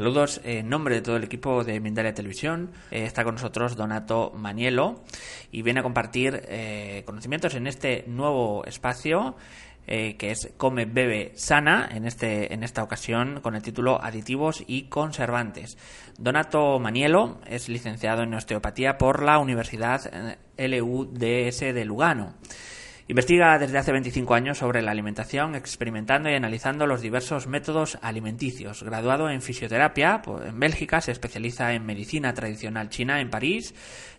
Saludos. En nombre de todo el equipo de Mindalia Televisión eh, está con nosotros Donato Manielo y viene a compartir eh, conocimientos en este nuevo espacio eh, que es Come, Bebe, Sana, en, este, en esta ocasión con el título Aditivos y Conservantes. Donato Manielo es licenciado en osteopatía por la Universidad LUDS de Lugano. Investiga desde hace 25 años sobre la alimentación, experimentando y analizando los diversos métodos alimenticios. Graduado en fisioterapia en Bélgica, se especializa en medicina tradicional china en París.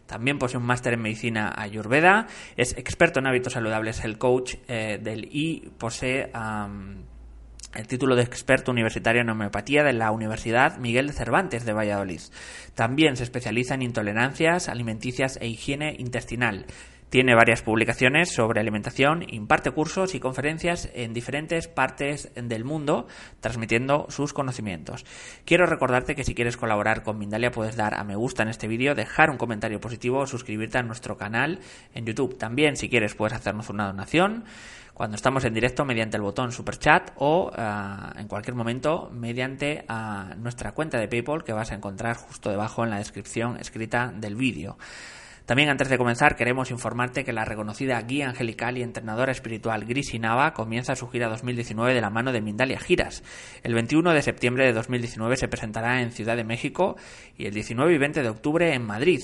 También posee un máster en medicina ayurveda. Es experto en hábitos saludables, el coach eh, del I. Posee el título de experto universitario en homeopatía de la Universidad Miguel de Cervantes de Valladolid. También se especializa en intolerancias alimenticias e higiene intestinal. Tiene varias publicaciones sobre alimentación, imparte cursos y conferencias en diferentes partes del mundo, transmitiendo sus conocimientos. Quiero recordarte que si quieres colaborar con Mindalia puedes dar a me gusta en este vídeo, dejar un comentario positivo o suscribirte a nuestro canal en YouTube. También si quieres puedes hacernos una donación cuando estamos en directo mediante el botón super chat o uh, en cualquier momento mediante uh, nuestra cuenta de PayPal que vas a encontrar justo debajo en la descripción escrita del vídeo. También antes de comenzar queremos informarte que la reconocida guía angelical y entrenadora espiritual Grisi Nava comienza su gira 2019 de la mano de Mindalia Giras. El 21 de septiembre de 2019 se presentará en Ciudad de México y el 19 y 20 de octubre en Madrid.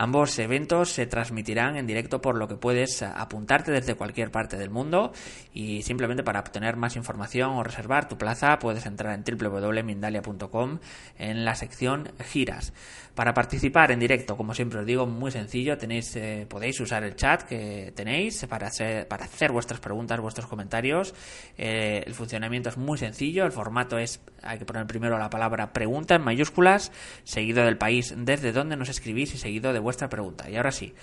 Ambos eventos se transmitirán en directo por lo que puedes apuntarte desde cualquier parte del mundo y simplemente para obtener más información o reservar tu plaza puedes entrar en www.mindalia.com en la sección giras. Para participar en directo, como siempre os digo, muy sencillo, tenéis, eh, podéis usar el chat que tenéis para hacer, para hacer vuestras preguntas, vuestros comentarios. Eh, el funcionamiento es muy sencillo, el formato es, hay que poner primero la palabra pregunta en mayúsculas, seguido del país desde donde nos escribís y seguido de vuestra pregunta. Y ahora sí.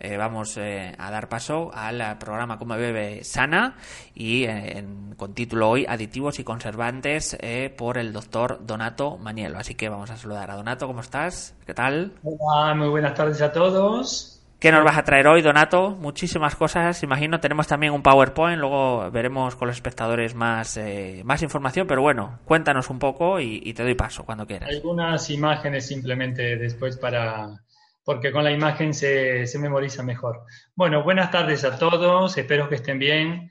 Eh, vamos eh, a dar paso al programa Como Bebe Sana y eh, en, con título hoy Aditivos y Conservantes eh, por el doctor Donato Manielo. Así que vamos a saludar a Donato, ¿cómo estás? ¿Qué tal? Hola, muy buenas tardes a todos. ¿Qué nos vas a traer hoy, Donato? Muchísimas cosas, imagino. Tenemos también un PowerPoint, luego veremos con los espectadores más, eh, más información, pero bueno, cuéntanos un poco y, y, te doy paso cuando quieras. Algunas imágenes simplemente después para, porque con la imagen se, se, memoriza mejor. Bueno, buenas tardes a todos, espero que estén bien.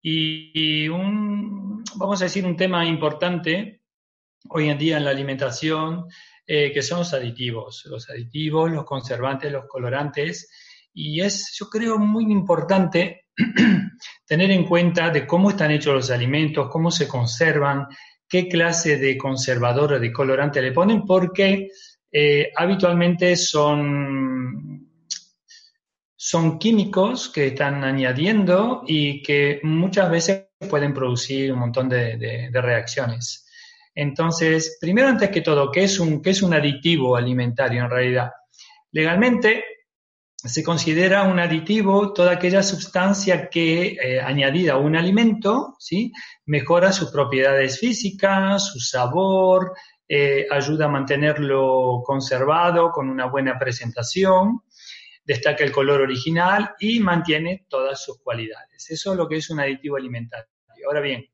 Y, y un, vamos a decir un tema importante hoy en día en la alimentación, eh, que son los aditivos, los aditivos, los conservantes, los colorantes. Y es, yo creo, muy importante tener en cuenta de cómo están hechos los alimentos, cómo se conservan, qué clase de conservador o de colorante le ponen, porque eh, habitualmente son, son químicos que están añadiendo y que muchas veces pueden producir un montón de, reacciones. Entonces, primero, antes que todo, ¿qué es, un, ¿qué es un aditivo alimentario en realidad? Legalmente se considera un aditivo toda aquella sustancia que, eh, añadida a un alimento, ¿sí? mejora sus propiedades físicas, su sabor, eh, ayuda a mantenerlo conservado con una buena presentación, destaca el color original y mantiene todas sus cualidades. Eso es lo que es un aditivo alimentario. Ahora bien,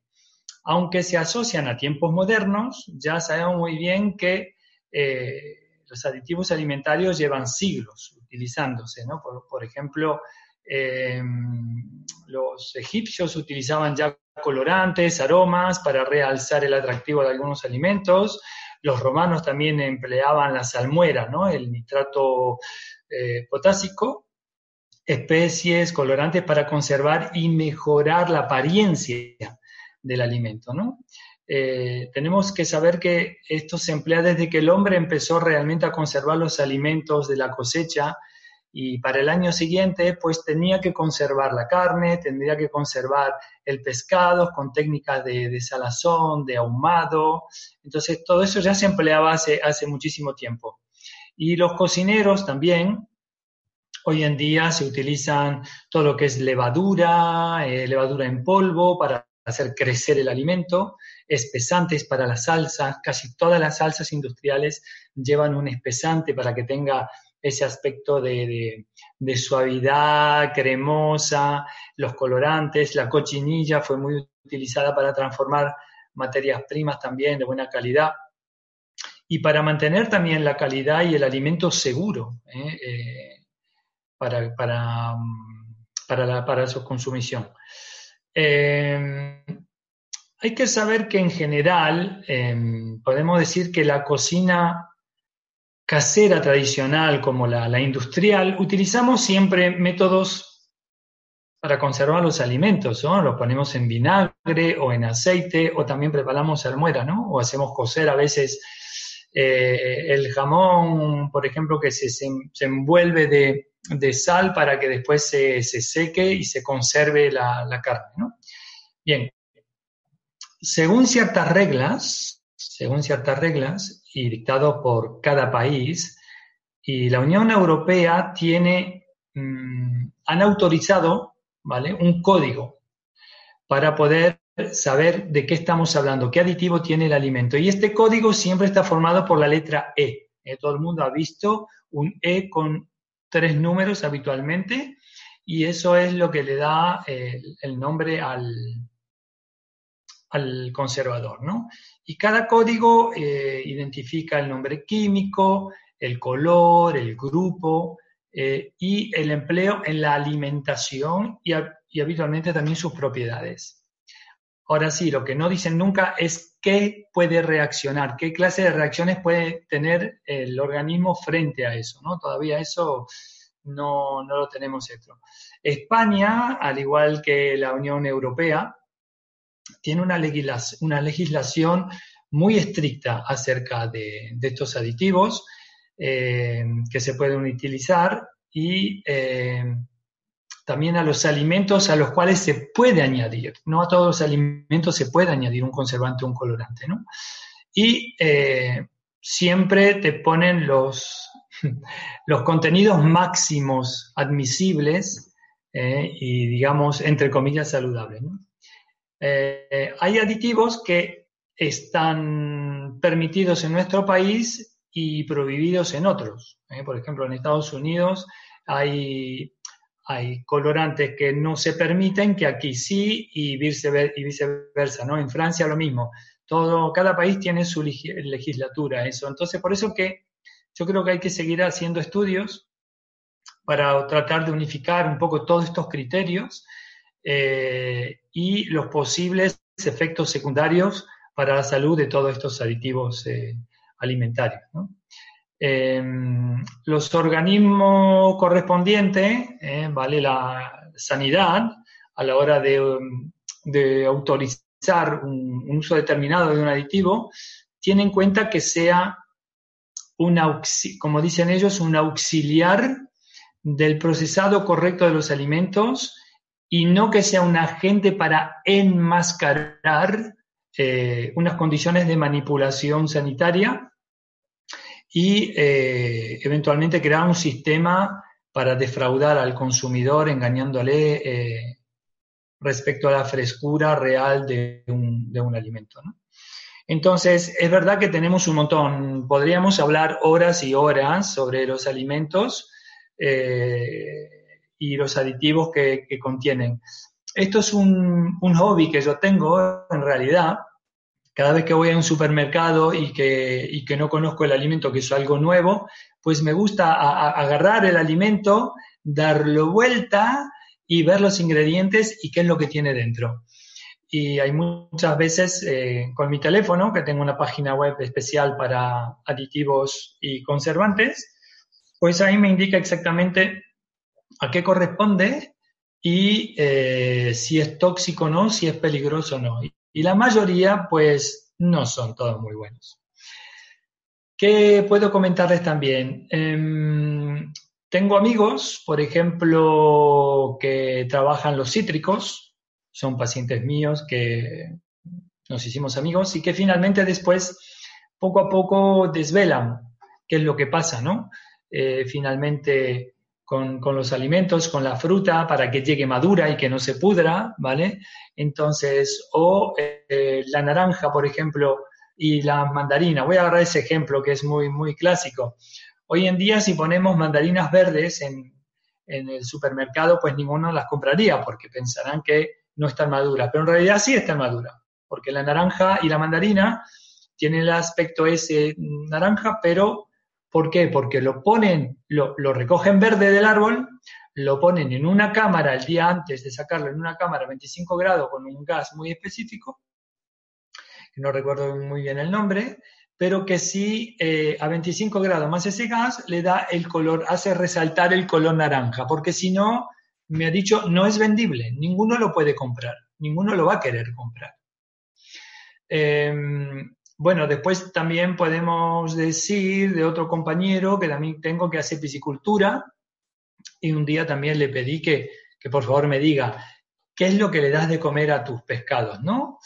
aunque se asocian a tiempos modernos, ya sabemos muy bien que eh, los aditivos alimentarios llevan siglos utilizándose, ¿no? Por, por ejemplo, eh, los egipcios utilizaban ya colorantes, aromas para realzar el atractivo de algunos alimentos. Los romanos también empleaban la salmuera, ¿no? el nitrato eh, potásico, especies, colorantes para conservar y mejorar la apariencia del alimento, ¿no? Eh, tenemos que saber que esto se emplea desde que el hombre empezó realmente a conservar los alimentos de la cosecha y para el año siguiente pues tenía que conservar la carne, tendría que conservar el pescado con técnicas de, salazón, de ahumado, entonces todo eso ya se empleaba hace, hace muchísimo tiempo. Y los cocineros también, hoy en día se utilizan todo lo que es levadura, eh, levadura en polvo para hacer crecer el alimento, espesantes para las salsas, casi todas las salsas industriales llevan un espesante para que tenga ese aspecto de, suavidad, cremosa, los colorantes, la cochinilla fue muy utilizada para transformar materias primas también de buena calidad y para mantener también la calidad y el alimento seguro ¿eh? Eh, para, para, para su consumición. Eh, hay que saber que en general em, podemos decir que la cocina casera tradicional como la, industrial, utilizamos siempre métodos para conservar los alimentos, ¿no? Los ponemos en vinagre o en aceite o también preparamos almuera, ¿no? O hacemos cocer a veces eh, el jamón, por ejemplo, que se, se, envuelve de, de, sal para que después se, se seque y se conserve la, la carne, ¿no? Bien, según ciertas reglas, según ciertas reglas y dictado por cada país, y la Unión Europea tiene, mm, han autorizado, ¿vale? Un código para poder saber de qué estamos hablando, qué aditivo tiene el alimento. Y este código siempre está formado por la letra E. ¿eh? todo el mundo ha visto un E con tres números habitualmente y eso es lo que le da eh, el nombre al, al conservador, ¿no? Y cada código eh, identifica el nombre químico, el color, el grupo eh, y el empleo en la alimentación y, habitualmente también sus propiedades. Ahora sí, lo que no dicen nunca es qué puede reaccionar, qué clase de reacciones puede tener el organismo frente a eso, ¿no? Todavía eso no, no lo tenemos hecho. España, al igual que la Unión Europea, tiene una, legislación muy estricta acerca de, estos aditivos eh, que se pueden utilizar y eh, también a los alimentos a los cuales se puede añadir. No a todos los alimentos se puede añadir un conservante o un colorante. ¿no? Y eh, siempre te ponen los, los contenidos máximos admisibles y, digamos, entre comillas, saludables. ¿no? Eh, hay aditivos que están permitidos en nuestro país y prohibidos en otros. ¿eh? Por ejemplo, en Estados Unidos hay, colorantes que no se permiten, que aquí sí, y viceversa. En Francia lo mismo. Todo, cada país tiene su legislatura, eso. Entonces, por eso que yo creo que hay que seguir haciendo estudios para tratar de unificar un poco todos estos criterios eh, y los posibles efectos secundarios para la salud de todos estos aditivos eh, alimentarios. Em, los organismos correspondientes, eh, vale la sanidad, a la hora de, autorizar un, uso determinado de un aditivo, tienen en cuenta que sea un, como dicen ellos, un auxiliar del procesado correcto de los alimentos y no que sea un agente para enmascarar eh, unas condiciones de manipulación sanitaria y eh, eventualmente crear un sistema para defraudar al consumidor engañándole eh, respecto a la frescura real de un, alimento. Entonces, es verdad que tenemos un montón, podríamos hablar horas y horas sobre los alimentos y los aditivos que, contienen. Esto es un, hobby que yo tengo en realidad. Cada vez que voy a un supermercado y que, y que no conozco el alimento, que es algo nuevo, pues me gusta agarrar el alimento, darlo vuelta y ver los ingredientes y qué es lo que tiene dentro. Y hay muchas veces eh, con mi teléfono, que tengo una página web especial para aditivos y conservantes, pues ahí me indica exactamente a qué corresponde y eh, si es tóxico o no, si es peligroso o no. Y la mayoría, pues, no son todos muy buenos. ¿Qué puedo comentarles también? Em, tengo amigos, por ejemplo, que trabajan los cítricos, son pacientes míos que nos hicimos amigos y que finalmente después, poco a poco, desvelan qué es lo que pasa, ¿no? Eh, finalmente con, los alimentos, con la fruta, para que llegue madura y que no se pudra, ¿vale? Entonces, o eh, la naranja, por ejemplo, y la mandarina. Voy a agarrar ese ejemplo que es muy, muy clásico. Hoy en día, si ponemos mandarinas verdes en, el supermercado, pues ninguno las compraría porque pensarán que no están maduras, pero en realidad sí están maduras, porque la naranja y la mandarina tienen el aspecto ese naranja, pero ¿por qué? Porque lo ponen, lo, recogen verde del árbol, lo ponen en una cámara el día antes de sacarlo en una cámara a 25 grados con un gas muy específico, que no recuerdo muy bien el nombre, pero que sí eh, a 25 grados más ese gas le da el color, hace resaltar el color naranja, porque si no, me ha dicho, no es vendible, ninguno lo puede comprar, ninguno lo va a querer comprar. Em, bueno, después también podemos decir de otro compañero que también tengo que hacer piscicultura y un día también le pedí que, que por favor me diga qué es lo que le das de comer a tus pescados, ¿no?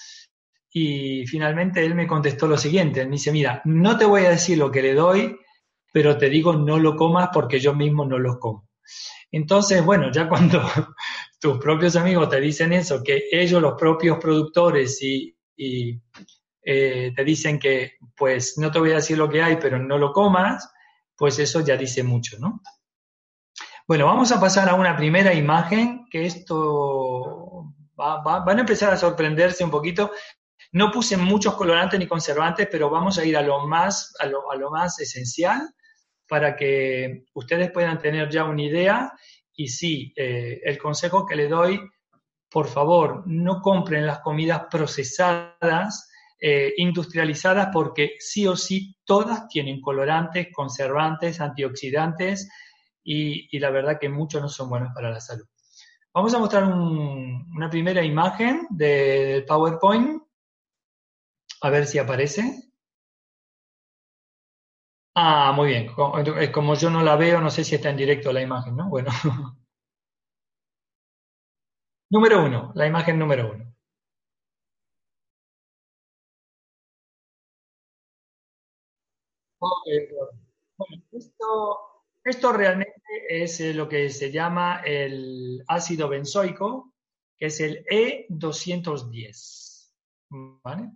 Y finalmente él me contestó lo siguiente, él me dice, mira, no te voy a decir lo que le doy, pero te digo no lo comas porque yo mismo no lo como. Entonces, bueno, ya cuando tus propios amigos te dicen eso, que ellos, los propios productores, y, eh, te dicen que, pues, no te voy a decir lo que hay, pero no lo comas, pues eso ya dice mucho, ¿no? Bueno, vamos a pasar a una primera imagen, que esto van a empezar a sorprenderse un poquito. No puse muchos colorantes ni conservantes, pero vamos a ir a lo más, a lo, más esencial para que ustedes puedan tener ya una idea. Y sí, eh, el consejo que le doy, por favor, no compren las comidas procesadas, eh, industrializadas, porque sí o sí todas tienen colorantes, conservantes, antioxidantes y, la verdad que muchos no son buenos para la salud. Vamos a mostrar una primera imagen del PowerPoint a ver si aparece. Ah, muy bien. Como yo no la veo, no sé si está en directo la imagen, ¿no? Bueno. número uno, la imagen número uno. Esto, esto realmente es eh, lo que se llama el ácido benzoico, que es el E210. ¿Vale?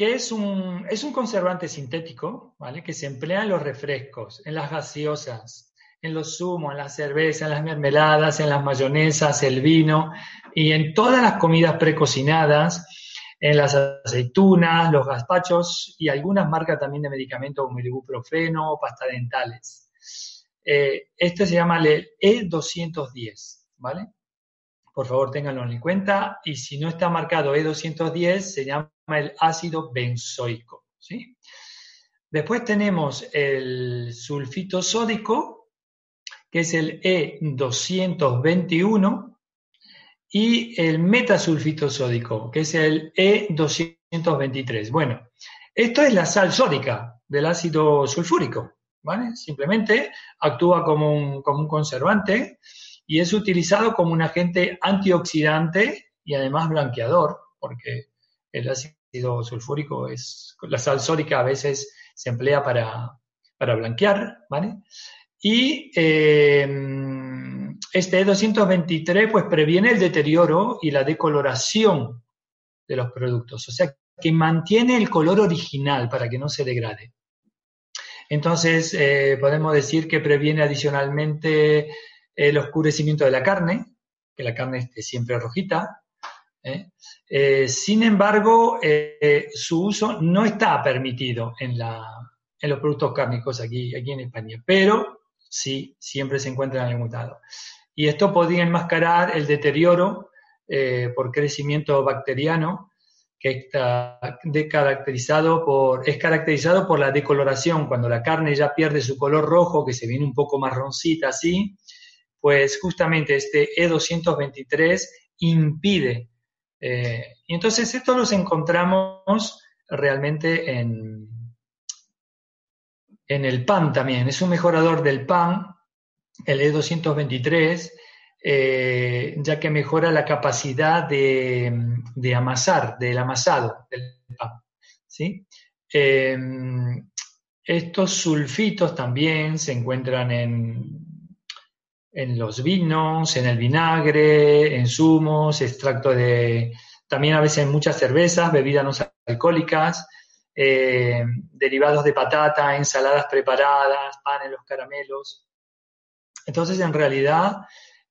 que es un, es un conservante sintético, ¿vale? Que se emplea en los refrescos, en las gaseosas, en los zumos, en la cerveza, en las mermeladas, en las mayonesas, el vino y en todas las comidas precocinadas, en las aceitunas, los gazpachos y algunas marcas también de medicamentos como el ibuprofeno o pasta dentales. Eh, este se llama el E210, ¿vale? Por favor, ténganlo en cuenta. Y si no está marcado E210, se llama el ácido benzoico. ¿sí? Después tenemos el sulfito sódico, que es el E221, y el metasulfito sódico, que es el E223. Bueno, esto es la sal sódica del ácido sulfúrico, ¿vale? Simplemente actúa como un, como un conservante y es utilizado como un agente antioxidante y además blanqueador, porque el ácido sulfúrico es, la sal sódica a veces se emplea para, blanquear, ¿vale? Y em, este E223 pues previene el deterioro y la decoloración de los productos, o sea que mantiene el color original para que no se degrade. Entonces, eh, podemos decir que previene adicionalmente el oscurecimiento de la carne, que la carne esté siempre rojita. ¿eh? Eh, sin embargo, su uso no está permitido en, los productos cárnicos aquí, en España, pero sí, siempre se encuentran mutado. Y esto podría enmascarar el deterioro por crecimiento bacteriano que está caracterizado por, es caracterizado por la decoloración, cuando la carne ya pierde su color rojo, que se viene un poco marroncita así, pues justamente este E223 impide. Eh, y entonces esto los encontramos realmente en, en el pan también. Es un mejorador del pan, el E223, eh, ya que mejora la capacidad de, de, amasar, del amasado del pan. ¿sí? Em, estos sulfitos también se encuentran en, en los vinos, en el vinagre, en zumos, extracto de, también a veces en muchas cervezas, bebidas no alcohólicas, eh, derivados de patata, ensaladas preparadas, panes, los caramelos. Entonces, en realidad,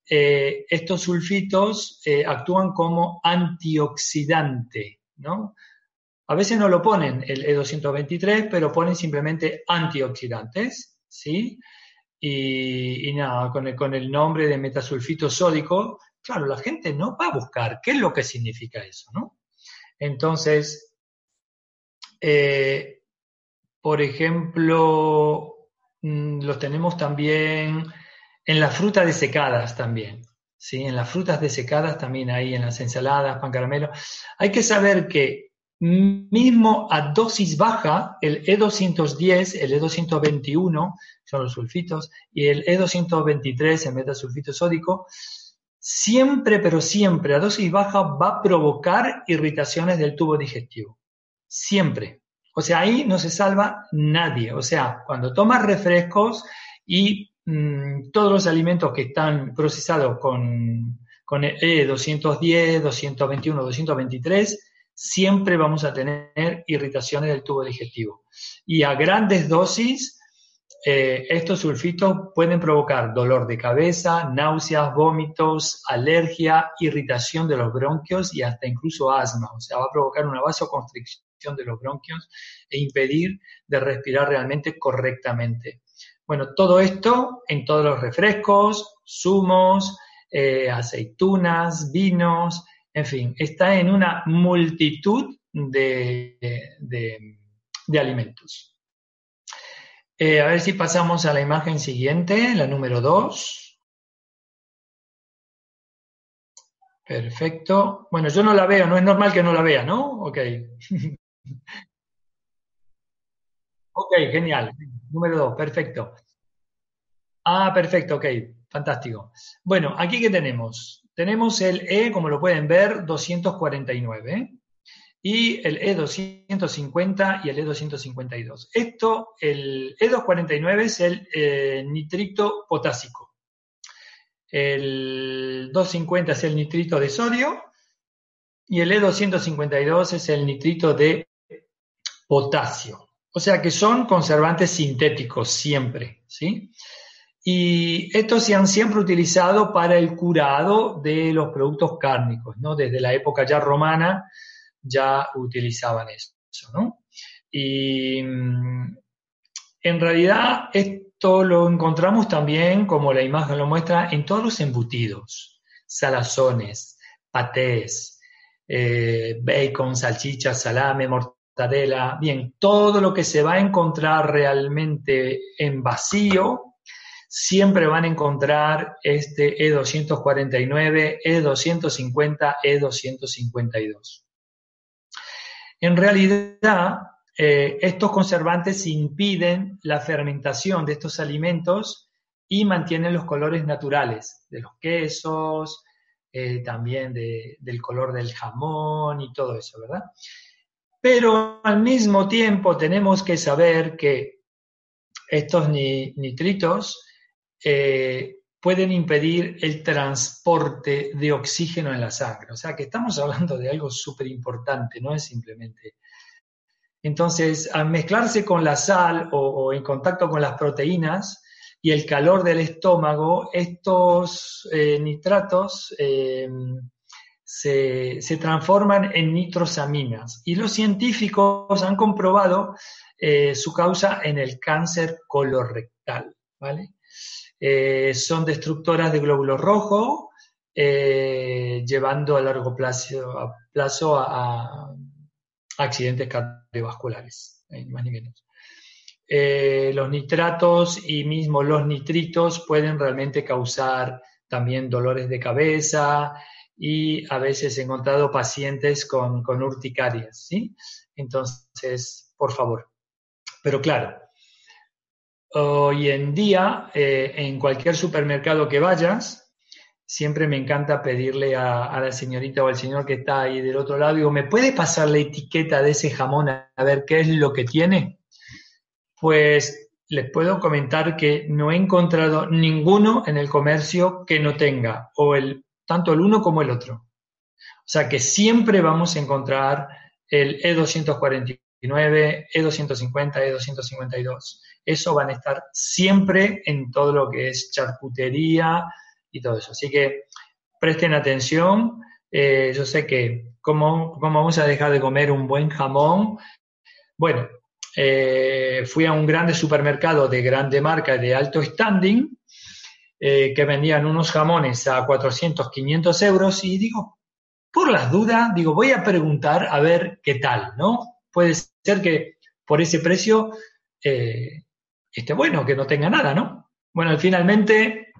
eh, estos sulfitos eh, actúan como antioxidante, ¿no? A veces no lo ponen el E223, pero ponen simplemente antioxidantes, ¿sí? Y, nada, con el, con el, nombre de metasulfito sódico, claro, la gente no va a buscar qué es lo que significa eso, ¿no? Entonces, eh, por ejemplo, mm, los tenemos también en las frutas desecadas también. ¿sí? En las frutas desecadas también ahí, en las ensaladas, pan caramelo. Hay que saber que mismo a dosis baja, el E210, el E221, son los sulfitos, y el E223, el metasulfito sódico, siempre, pero siempre, a dosis baja va a provocar irritaciones del tubo digestivo. Siempre. O sea, ahí no se salva nadie. O sea, cuando tomas refrescos y mm, todos los alimentos que están procesados con, con E210, 221, 223, siempre vamos a tener irritaciones del tubo digestivo. Y a grandes dosis, eh, estos sulfitos pueden provocar dolor de cabeza, náuseas, vómitos, alergia, irritación de los bronquios y hasta incluso asma. O sea, va a provocar una vasoconstricción de los bronquios e impedir de respirar realmente correctamente. Bueno, todo esto en todos los refrescos, zumos, eh, aceitunas, vinos, en fin, está en una multitud de, alimentos. Eh, a ver si pasamos a la imagen siguiente, la número 2. Perfecto. Bueno, yo no la veo, no es normal que no la vea, ¿no? Ok. ok, genial. Número 2, perfecto. Ah, perfecto, ok, fantástico. Bueno, aquí que tenemos tenemos el E, como lo pueden ver, 249 y el E250 y el E252. Esto, el E249 es el eh, nitrito potásico. El 250 es el nitrito de sodio y el E252 es el nitrito de potasio. O sea que son conservantes sintéticos siempre, ¿sí? Y estos se han siempre utilizado para el curado de los productos cárnicos, ¿no? Desde la época ya romana ya utilizaban eso, ¿no? Y mm, en realidad esto lo encontramos también, como la imagen lo muestra, en todos los embutidos, salazones, patés, eh, bacon, salchichas, salame, mortadela, bien, todo lo que se va a encontrar realmente en vacío, siempre van a encontrar este E249, E250, E252. En realidad, eh, estos conservantes impiden la fermentación de estos alimentos y mantienen los colores naturales de los quesos, eh, también del color del jamón y todo eso, ¿verdad? Pero al mismo tiempo tenemos que saber que estos nitritos eh, pueden impedir el transporte de oxígeno en la sangre. O sea que estamos hablando de algo súper importante, no es simplemente... Entonces, al mezclarse con la sal o, en contacto con las proteínas y el calor del estómago, estos eh, nitratos em, se, se, transforman en nitrosaminas. Y los científicos han comprobado eh, su causa en el cáncer colorectal. ¿vale? Eh, son destructoras de glóbulos rojos, eh, llevando a largo plazo, a, accidentes cardiovasculares, más ni menos. los nitratos y mismo los nitritos pueden realmente causar también dolores de cabeza y a veces he encontrado pacientes con, con urticarias, ¿sí? Entonces, por favor. Pero claro, hoy en día, eh, en cualquier supermercado que vayas, siempre me encanta pedirle a, la señorita o al señor que está ahí del otro lado, digo, ¿me puede pasar la etiqueta de ese jamón a ver qué es lo que tiene? Pues les puedo comentar que no he encontrado ninguno en el comercio que no tenga o el tanto el uno como el otro. O sea que siempre vamos a encontrar el E249, E250, E252. Eso van a estar siempre en todo lo que es charcutería y todo eso. Así que presten atención. Eh, yo sé que cómo, cómo vamos a dejar de comer un buen jamón. Bueno, eh, fui a un grande supermercado de grande marca de alto standing eh, que vendían unos jamones a 400, 500 euros y digo, por las dudas, digo, voy a preguntar a ver qué tal, ¿no? Puede ser que por ese precio eh, esté bueno, que no tenga nada, ¿no? Bueno, finalmente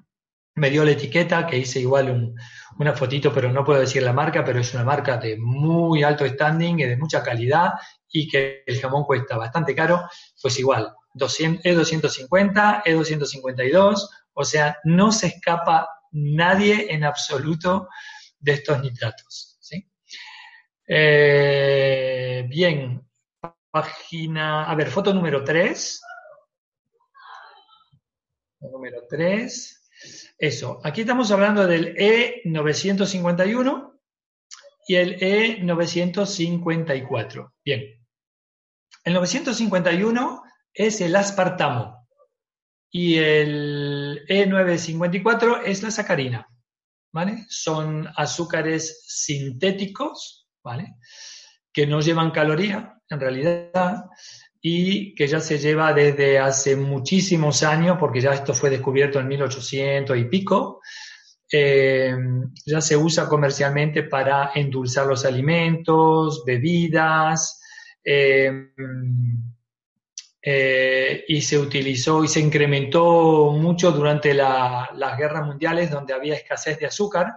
me dio la etiqueta, que hice igual una fotito, pero no puedo decir la marca, pero es una marca de muy alto standing y de mucha calidad y que el jamón cuesta bastante caro, pues igual, 200, E250, E252, o sea, no se escapa nadie en absoluto de estos nitratos. ¿sí? Eh, bien, página, a ver, foto número 3. Número 3. Eso, aquí estamos hablando del E951 y el E954. Bien, el 951 es el aspartamo y el E954 es la sacarina. ¿Vale? Son azúcares sintéticos, ¿vale? Que no llevan caloría, en realidad, y que ya se lleva desde hace muchísimos años, porque ya esto fue descubierto en 1800 y pico, eh, ya se usa comercialmente para endulzar los alimentos, bebidas, eh, eh, y se utilizó y se incrementó mucho durante las guerras mundiales donde había escasez de azúcar,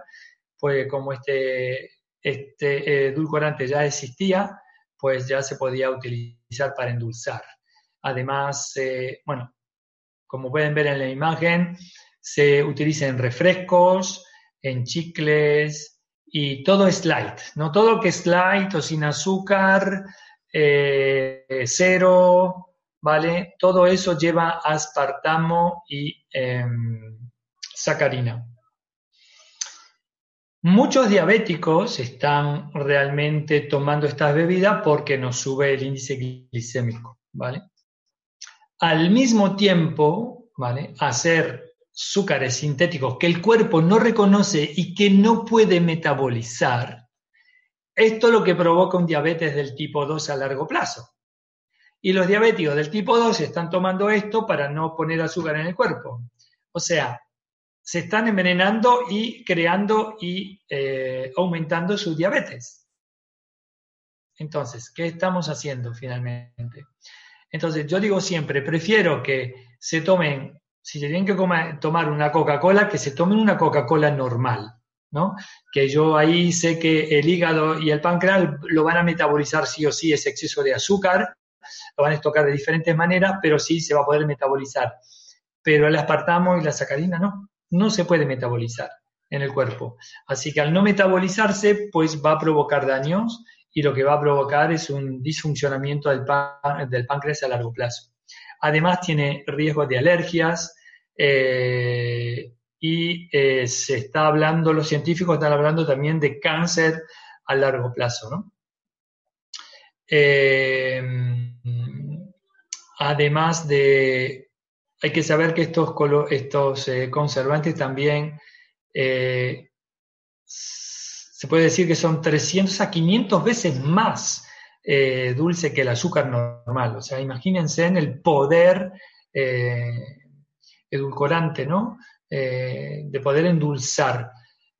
pues como este, este edulcorante ya existía, pues ya se podía utilizar para endulzar. Además, eh, bueno, como pueden ver en la imagen, se utiliza en refrescos, en chicles y todo es light, ¿no? Todo que es light o sin azúcar, eh, cero, ¿vale? Todo eso lleva aspartamo y em, sacarina. Muchos diabéticos están realmente tomando estas bebidas porque nos sube el índice glicémico, ¿vale? Al mismo tiempo, ¿vale? Hacer azúcares sintéticos que el cuerpo no reconoce y que no puede metabolizar, esto es lo que provoca un diabetes del tipo 2 a largo plazo. Y los diabéticos del tipo 2 están tomando esto para no poner azúcar en el cuerpo. O sea, se están envenenando y creando y eh, aumentando su diabetes. Entonces, ¿qué estamos haciendo finalmente? Entonces, yo digo siempre, prefiero que se tomen, si tienen que tomar una Coca-Cola, que se tomen una Coca-Cola normal. Que yo ahí sé que el hígado y el páncreas lo van a metabolizar sí o sí ese exceso de azúcar, lo van a estocar de diferentes maneras, pero sí se va a poder metabolizar. Pero el aspartamo y la sacarina no, no se puede metabolizar en el cuerpo. Así que al no metabolizarse, pues va a provocar daños y lo que va a provocar es un disfuncionamiento del, páncreas a largo plazo. Además tiene riesgo de alergias, eh, y eh, se está hablando, los científicos están hablando también de cáncer a largo plazo, ¿no? Eh, además de, hay que saber que estos, estos eh, conservantes también se puede decir que son 300 a 500 veces más dulce que el azúcar normal. O sea, imagínense en el poder edulcorante, ¿no? Eh, de poder endulzar.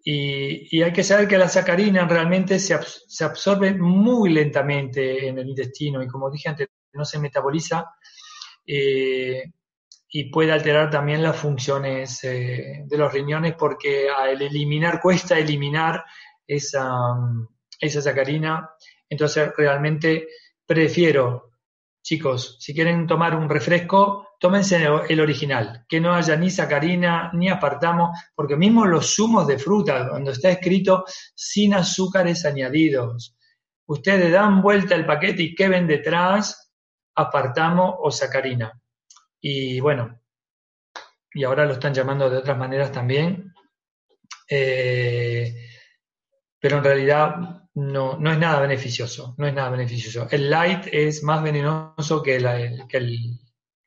Y, hay que saber que la sacarina realmente se, se, absorbe muy lentamente en el intestino y como dije antes, no se metaboliza. eh, y puede alterar también las funciones de los riñones porque al eliminar, cuesta eliminar esa, esa sacarina. Entonces realmente prefiero, chicos, si quieren tomar un refresco, tómense el original, que no haya ni sacarina ni apartamo, porque mismo los zumos de fruta, cuando está escrito sin azúcares añadidos, ustedes dan vuelta el paquete y ¿qué ven detrás? Apartamo o sacarina. Y bueno, y ahora lo están llamando de otras maneras también, eh, pero en realidad no, no es nada beneficioso, no es nada beneficioso. El light es más venenoso que, el, que,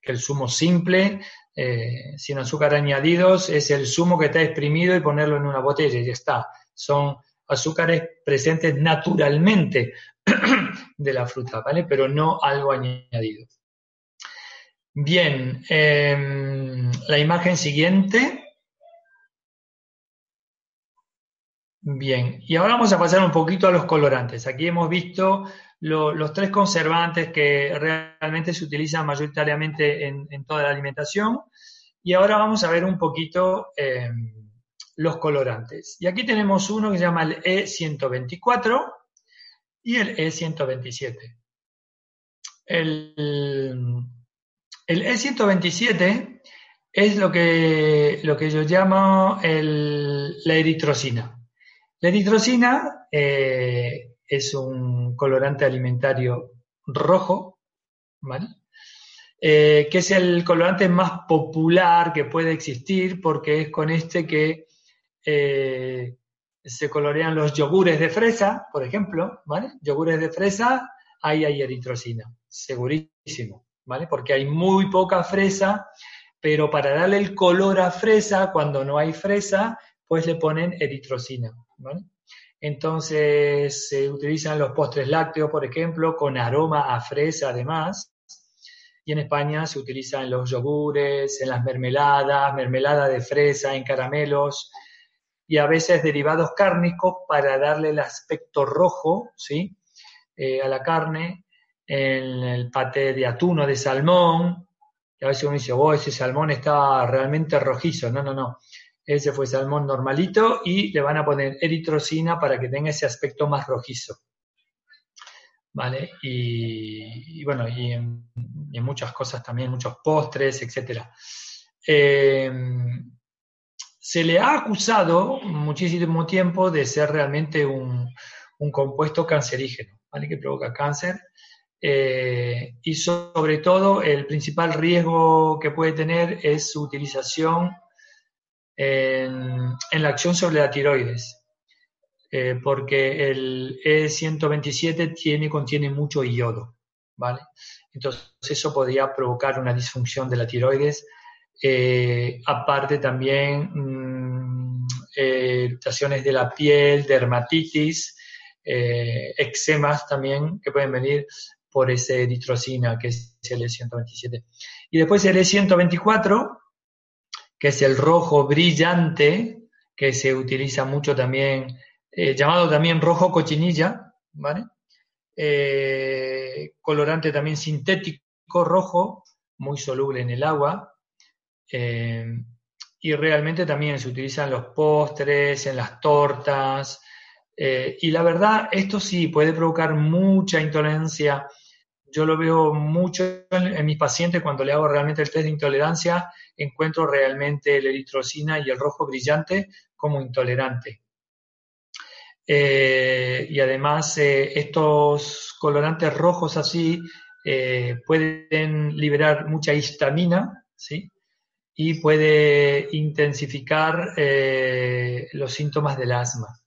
el, zumo simple, eh, sin azúcar añadidos, es el zumo que está exprimido y ponerlo en una botella y ya está. Son azúcares presentes naturalmente de la fruta, ¿vale? Pero no algo añadido. Bien, em, la imagen siguiente. Bien, y ahora vamos a pasar un poquito a los colorantes. Aquí hemos visto los tres conservantes que realmente se utilizan mayoritariamente en, toda la alimentación. Y ahora vamos a ver un poquito em, los colorantes. Y aquí tenemos uno que se llama el E124 y el E127. El, el E127 es lo que, lo que yo llamo la eritrocina. La eritrocina eh, es un colorante alimentario rojo, ¿vale? Eh, que es el colorante más popular que puede existir porque es con este que eh, se colorean los yogures de fresa, por ejemplo, ¿vale? Yogures de fresa, ahí hay eritrocina, segurísimo, ¿vale? Porque hay muy poca fresa, pero para darle el color a fresa, cuando no hay fresa, pues le ponen eritrocina. Entonces se utilizan los postres lácteos, por ejemplo, con aroma a fresa además. Y en España se utilizan los yogures, en las mermeladas, mermelada de fresa, en caramelos y a veces derivados cárnicos para darle el aspecto rojo ¿sí? Eh, a la carne, en el paté de atún o de salmón, y a veces uno dice, oh, ese salmón está realmente rojizo. No, no, no. Ese fue salmón normalito y le van a poner eritrocina para que tenga ese aspecto más rojizo. ¿Vale? Y, bueno, y en, muchas cosas también, muchos postres, etc. Eh, se le ha acusado muchísimo tiempo de ser realmente un, compuesto cancerígeno, ¿vale? Que provoca cáncer. Eh, y sobre todo, el principal riesgo que puede tener es su utilización en, la acción sobre la tiroides, eh, porque el E127 tiene, contiene mucho yodo, ¿vale? Entonces eso podría provocar una disfunción de la tiroides, eh, aparte también mm, eh, de la piel, dermatitis, eh, eczemas también que pueden venir por ese eritrocina que es el E127. Y después el E124 que es el rojo brillante, que se utiliza mucho también, llamado también rojo cochinilla, ¿vale? Colorante también sintético rojo, muy soluble en el agua. Eh, y realmente también se utiliza en los postres, en las tortas. y la verdad, esto sí puede provocar mucha intolerancia. Yo lo veo mucho en mis pacientes cuando le hago realmente el test de intolerancia encuentro realmente la eritrocina y el rojo brillante como intolerante. Eh, y además eh, estos colorantes rojos así eh, pueden liberar mucha histamina, ¿sí? Y puede intensificar los síntomas del asma.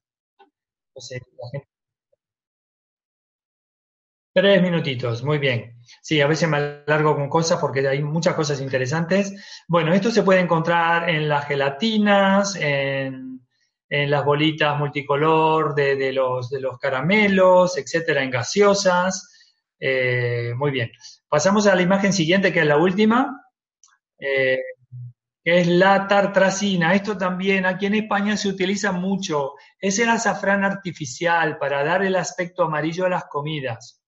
Tres minutitos, muy bien. Sí, a veces me alargo con cosas porque hay muchas cosas interesantes. Bueno, esto se puede encontrar en las gelatinas, en, las bolitas multicolor de, los, de los caramelos, etcétera, en gaseosas. Eh, muy bien. Pasamos a la imagen siguiente, que es la última, eh, es la tartracina. Esto también aquí en España se utiliza mucho. Es el azafrán artificial para dar el aspecto amarillo a las comidas.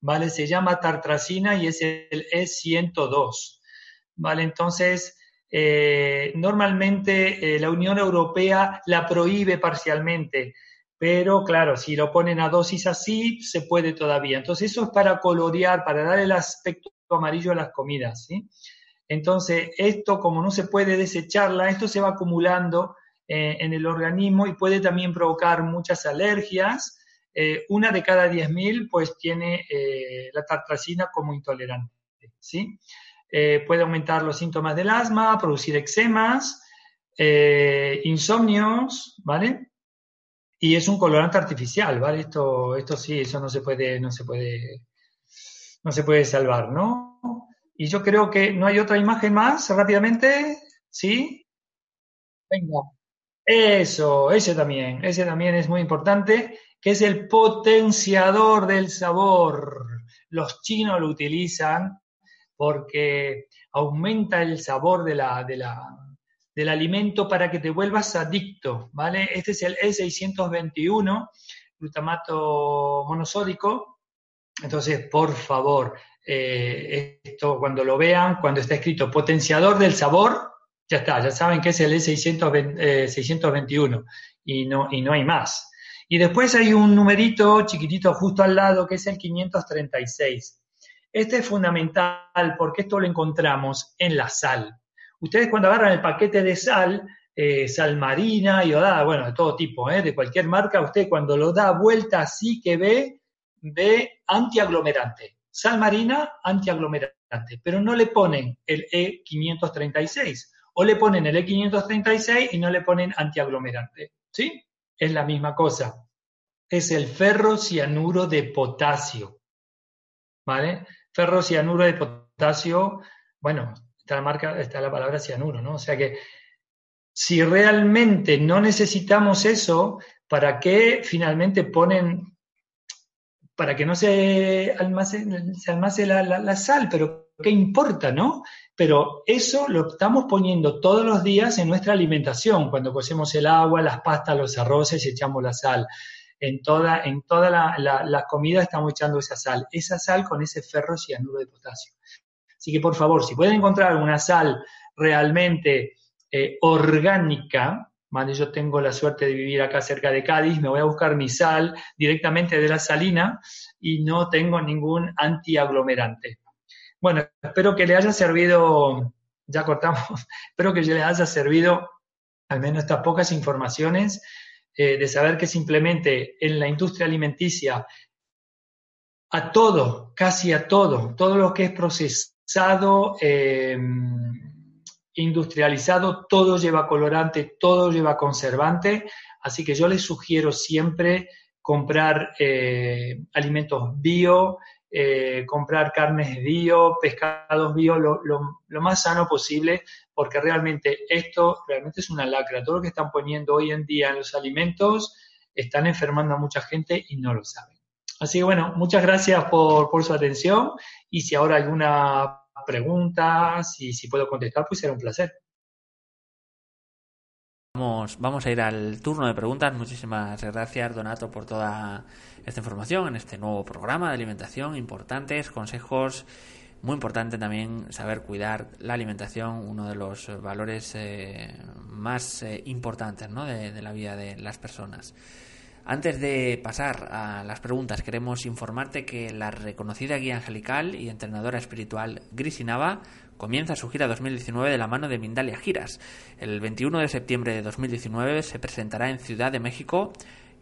¿vale? Se llama tartracina y es el E102, ¿vale? Entonces, eh, normalmente eh, la Unión Europea la prohíbe parcialmente, pero claro, si lo ponen a dosis así, se puede todavía. Entonces, eso es para colorear, para dar el aspecto amarillo a las comidas, ¿sí? Entonces, esto, como no se puede desecharla, esto se va acumulando eh, en el organismo y puede también provocar muchas alergias. Eh, una de cada 10.000 pues tiene eh, la tartracina como intolerante, ¿sí? puede aumentar los síntomas del asma, producir eczemas, insomnios, ¿vale? Y es un colorante artificial, ¿vale? Esto, esto sí, eso no se puede, no se puede, no se puede salvar, ¿no? Y yo creo que no hay otra imagen más, rápidamente, ¿sí? Venga. Eso, ese también, ese también es muy importante, que es el potenciador del sabor. Los chinos lo utilizan porque aumenta el sabor de la, de la, del alimento para que te vuelvas adicto, ¿vale? Este es el E621, glutamato monosódico. Entonces, por favor, eh, esto cuando lo vean, cuando está escrito potenciador del sabor, ya está, ya saben que es el E621 y no, y no hay más. Y después hay un numerito chiquitito justo al lado que es el 536. Este es fundamental porque esto lo encontramos en la sal. Ustedes cuando agarran el paquete de sal, eh, sal marina, iodada, bueno, de todo tipo, eh, de cualquier marca, usted cuando lo da vuelta así que ve, ve antiaglomerante sal marina antiaglomerante, pero no le ponen el E536 o le ponen el E536 y no le ponen antiaglomerante. ¿Sí? Es la misma cosa. Es el ferrocianuro de potasio. ¿Vale? Ferrocianuro de potasio, bueno, está la marca, está la palabra cianuro, ¿no? O sea que si realmente no necesitamos eso, ¿para qué finalmente ponen para que no se almacene, se la, sal, pero ¿qué importa, no? Pero eso lo estamos poniendo todos los días en nuestra alimentación, cuando cocemos el agua, las pastas, los arroces y echamos la sal. En toda, en toda la, comida estamos echando esa sal, esa sal con ese ferro cianuro de potasio. Así que por favor, si pueden encontrar una sal realmente eh, orgánica, yo tengo la suerte de vivir acá cerca de Cádiz, me voy a buscar mi sal directamente de la salina y no tengo ningún antiaglomerante. Bueno, espero que le haya servido, ya cortamos, espero que le haya servido al menos estas pocas informaciones eh, de saber que simplemente en la industria alimenticia a todo, casi a todo, todo lo que es procesado, eh, industrializado, todo lleva colorante, todo lleva conservante, así que yo les sugiero siempre comprar eh, alimentos bio, eh, comprar carnes bio, pescados bio, lo, más sano posible, porque realmente esto realmente es una lacra. Todo lo que están poniendo hoy en día en los alimentos están enfermando a mucha gente y no lo saben. Así que bueno, muchas gracias por, por su atención y si ahora alguna preguntas y si puedo contestar, pues será un placer. Vamos, vamos a ir al turno de preguntas. Muchísimas gracias, Donato, por toda esta información en este nuevo programa de alimentación. Importantes consejos. Muy importante también saber cuidar la alimentación, uno de los valores eh, más eh, importantes ¿no? de la vida de las personas. Antes de pasar a las preguntas, queremos informarte que la reconocida guía angelical y entrenadora espiritual Grisinava comienza su gira 2019 de la mano de Mindalia Giras. El 21 de septiembre de 2019 se presentará en Ciudad de México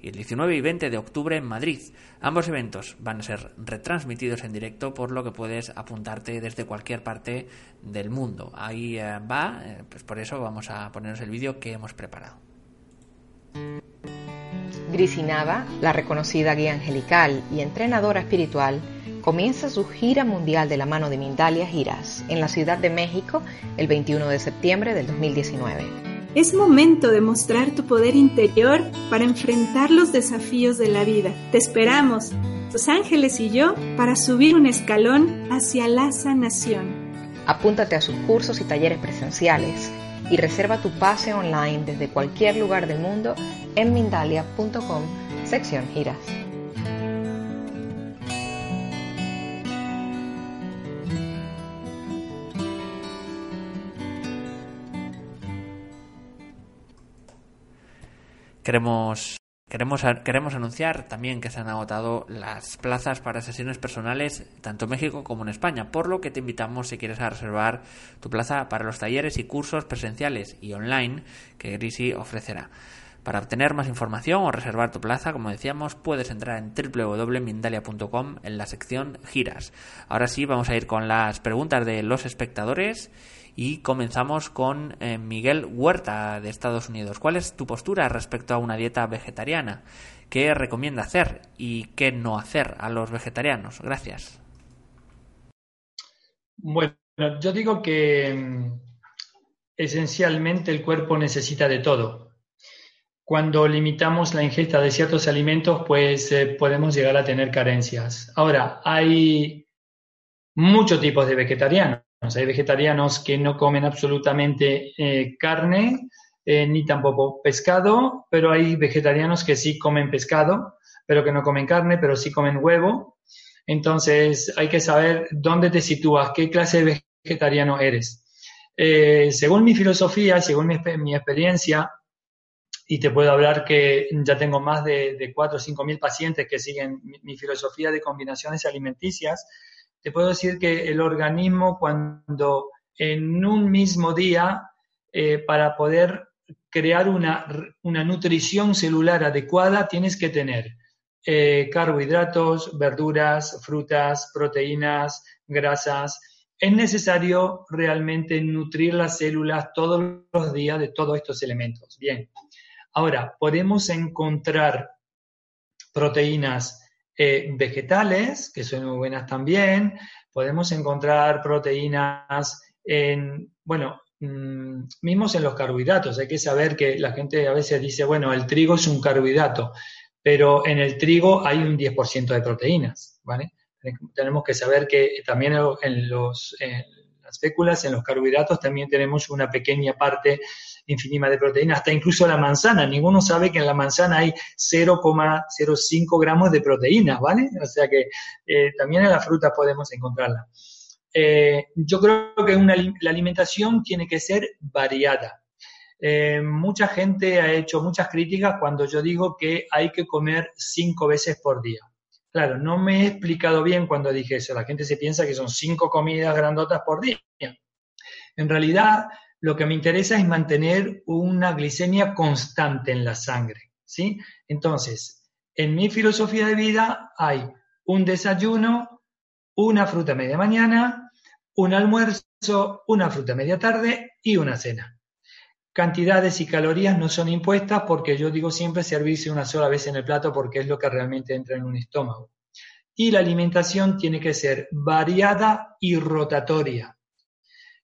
y el 19 y 20 de octubre en Madrid. Ambos eventos van a ser retransmitidos en directo, por lo que puedes apuntarte desde cualquier parte del mundo. Ahí eh, va, eh, pues por eso vamos a ponernos el vídeo que hemos preparado. Grisinava, la reconocida guía angelical y entrenadora espiritual, comienza su gira mundial de la mano de Mindalia Giras en la Ciudad de México el 21 de septiembre del 2019. Es momento de mostrar tu poder interior para enfrentar los desafíos de la vida. Te esperamos, tus ángeles y yo, para subir un escalón hacia la sanación. Apúntate a sus cursos y talleres presenciales y reserva tu pase online desde cualquier lugar del mundo en mindalia.com sección giras. Queremos Queremos, queremos anunciar también que se han agotado las plazas para sesiones personales tanto en México como en España, por lo que te invitamos si quieres a reservar tu plaza para los talleres y cursos presenciales y online que Grisi ofrecerá. Para obtener más información o reservar tu plaza, como decíamos, puedes entrar en www.mindalia.com en la sección giras. Ahora sí, vamos a ir con las preguntas de los espectadores y comenzamos con eh, Miguel Huerta de Estados Unidos. ¿Cuál es tu postura respecto a una dieta vegetariana? ¿Qué recomienda hacer y qué no hacer a los vegetarianos? Gracias. Bueno, yo digo que mm, esencialmente el cuerpo necesita de todo. Cuando limitamos la ingesta de ciertos alimentos, pues eh, podemos llegar a tener carencias. Ahora, hay muchos tipos de vegetarianos. Hay vegetarianos que no comen absolutamente eh, carne eh, ni tampoco pescado, pero hay vegetarianos que sí comen pescado, pero que no comen carne, pero sí comen huevo. Entonces hay que saber dónde te sitúas, qué clase de vegetariano eres. Eh, según mi filosofía, según mi, experiencia, y te puedo hablar que ya tengo más de, de 4 o 5 mil pacientes que siguen mi filosofía de combinaciones alimenticias, te puedo decir que el organismo cuando en un mismo día, eh, para poder crear una, nutrición celular adecuada, tienes que tener eh, carbohidratos, verduras, frutas, proteínas, grasas. Es necesario realmente nutrir las células todos los días de todos estos elementos. Bien, ahora podemos encontrar proteínas eh, vegetales, que son muy buenas también. Podemos encontrar proteínas en, bueno, mm, mismos en los carbohidratos. Hay que saber que la gente a veces dice, bueno, el trigo es un carbohidrato, pero en el trigo hay un 10% de proteínas, ¿vale? Tenemos que saber que también en, los, en las féculas, en los carbohidratos, también tenemos una pequeña parte infinima de proteína, hasta incluso la manzana. Ninguno sabe que en la manzana hay 0,05 gramos de proteína, ¿vale? O sea que eh, también en la fruta podemos encontrarla. Eh, yo creo que la alimentación tiene que ser variada. Eh, mucha gente ha hecho muchas críticas cuando yo digo que hay que comer cinco veces por día. Claro, no me he explicado bien cuando dije eso. La gente se piensa que son cinco comidas grandotas por día. En realidad, lo que me interesa es mantener una glicemia constante en la sangre, ¿sí? Entonces, en mi filosofía de vida hay un desayuno, una fruta media mañana, un almuerzo, una fruta media tarde y una cena. Cantidades y calorías no son impuestas porque yo digo siempre servirse una sola vez en el plato porque es lo que realmente entra en un estómago. Y la alimentación tiene que ser variada y rotatoria.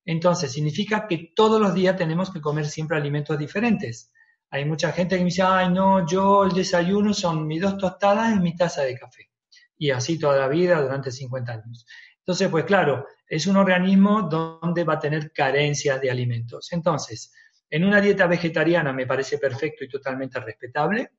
Entonces, significa que todos los días tenemos que comer siempre alimentos diferentes. Hay mucha gente que me dice, ay, no, yo el desayuno son mis dos tostadas y mi taza de café. Y así toda la vida durante 50 años. Entonces, pues claro, es un organismo donde va a tener carencia de alimentos. Entonces, en una dieta vegetariana me parece perfecto y totalmente respetable,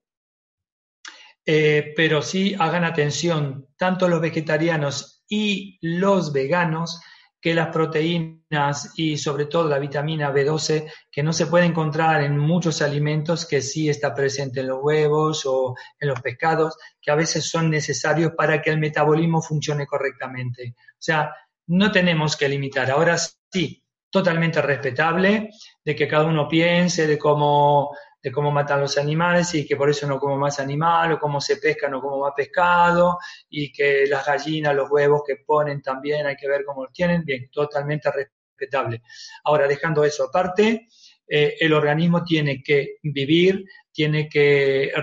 eh, pero sí hagan atención, tanto los vegetarianos y los veganos, que las proteínas y sobre todo la vitamina B12, que no se puede encontrar en muchos alimentos, que sí está presente en los huevos o en los pescados, que a veces son necesarios para que el metabolismo funcione correctamente. O sea, no tenemos que limitar. Ahora sí, totalmente respetable de que cada uno piense de cómo de cómo matan los animales y que por eso no como más animal, o cómo se pesca, no como más pescado, y que las gallinas, los huevos que ponen también hay que ver cómo los tienen, bien, totalmente respetable. Ahora, dejando eso aparte, eh, el organismo tiene que vivir, tiene que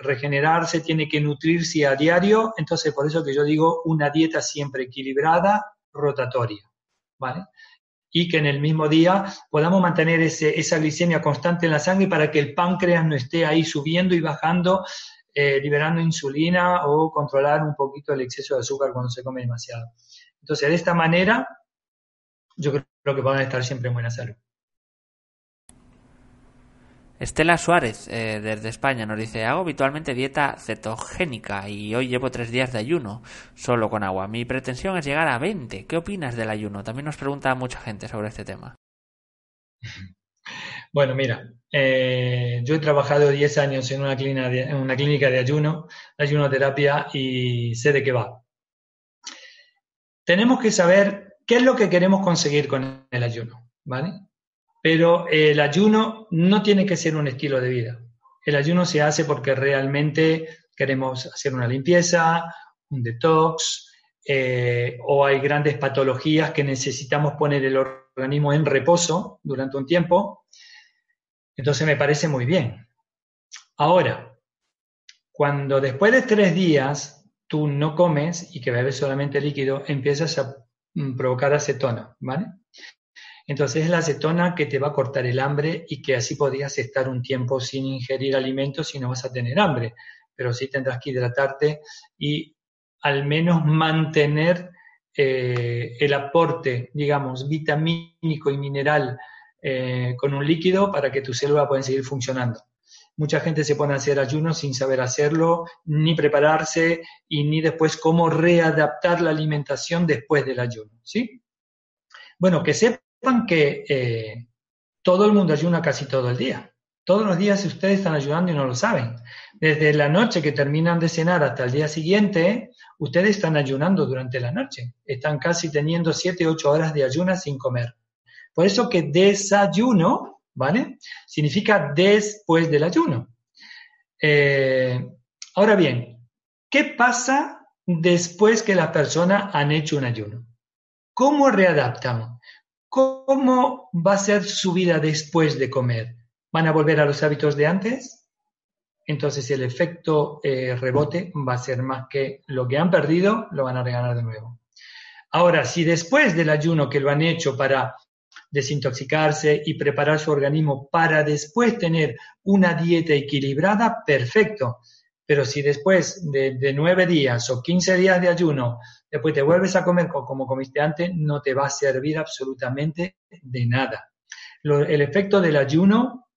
regenerarse, tiene que nutrirse a diario, entonces por eso que yo digo una dieta siempre equilibrada, rotatoria, ¿vale? Y que en el mismo día podamos mantener esa glicemia constante en la sangre para que el páncreas no esté ahí subiendo y bajando, eh, liberando insulina o controlar un poquito el exceso de azúcar cuando se come demasiado. Entonces, de esta manera, yo creo que van a estar siempre en buena salud. Estela Suárez, eh, desde España, nos dice, hago habitualmente dieta cetogénica y hoy llevo tres días de ayuno, solo con agua. Mi pretensión es llegar a 20. ¿Qué opinas del ayuno? También nos pregunta mucha gente sobre este tema. Bueno, mira, eh, yo he trabajado 10 años en una, clínica de, en una clínica de ayuno, ayunoterapia, y sé de qué va. Tenemos que saber qué es lo que queremos conseguir con el ayuno, ¿vale? Pero el ayuno no tiene que ser un estilo de vida. El ayuno se hace porque realmente queremos hacer una limpieza, un detox, eh, o hay grandes patologías que necesitamos poner el organismo en reposo durante un tiempo. Entonces me parece muy bien. Ahora, cuando después de tres días tú no comes y que bebes solamente líquido, empiezas a mm, provocar acetona, ¿vale? Entonces es la acetona que te va a cortar el hambre y que así podrías estar un tiempo sin ingerir alimentos y no vas a tener hambre, pero sí tendrás que hidratarte y al menos mantener eh, el aporte, digamos, vitamínico y mineral eh, con un líquido para que tu célula pueda seguir funcionando. Mucha gente se pone a hacer ayunos sin saber hacerlo, ni prepararse y ni después cómo readaptar la alimentación después del ayuno, ¿sí? Bueno, que sepan que eh, todo el mundo ayuna casi todo el día. Todos los días ustedes están ayudando y no lo saben. Desde la noche que terminan de cenar hasta el día siguiente, ustedes están ayunando durante la noche. Están casi teniendo 7, 8 horas de ayuna sin comer. Por eso que desayuno, ¿vale? Significa después del ayuno. Eh, ahora bien, ¿qué pasa después que las personas han hecho un ayuno? ¿Cómo readaptan? ¿Cómo va a ser su vida después de comer? ¿Van a volver a los hábitos de antes? entonces el efecto eh, rebote va a ser más que lo que han perdido, lo van a regalar de nuevo. Ahora, si después del ayuno que lo han hecho para desintoxicarse y preparar su organismo para después tener una dieta equilibrada, perfecto. Pero si después de, nueve días o quince días de ayuno, después te vuelves a comer como comiste antes, no te va a servir absolutamente de nada. el efecto del ayuno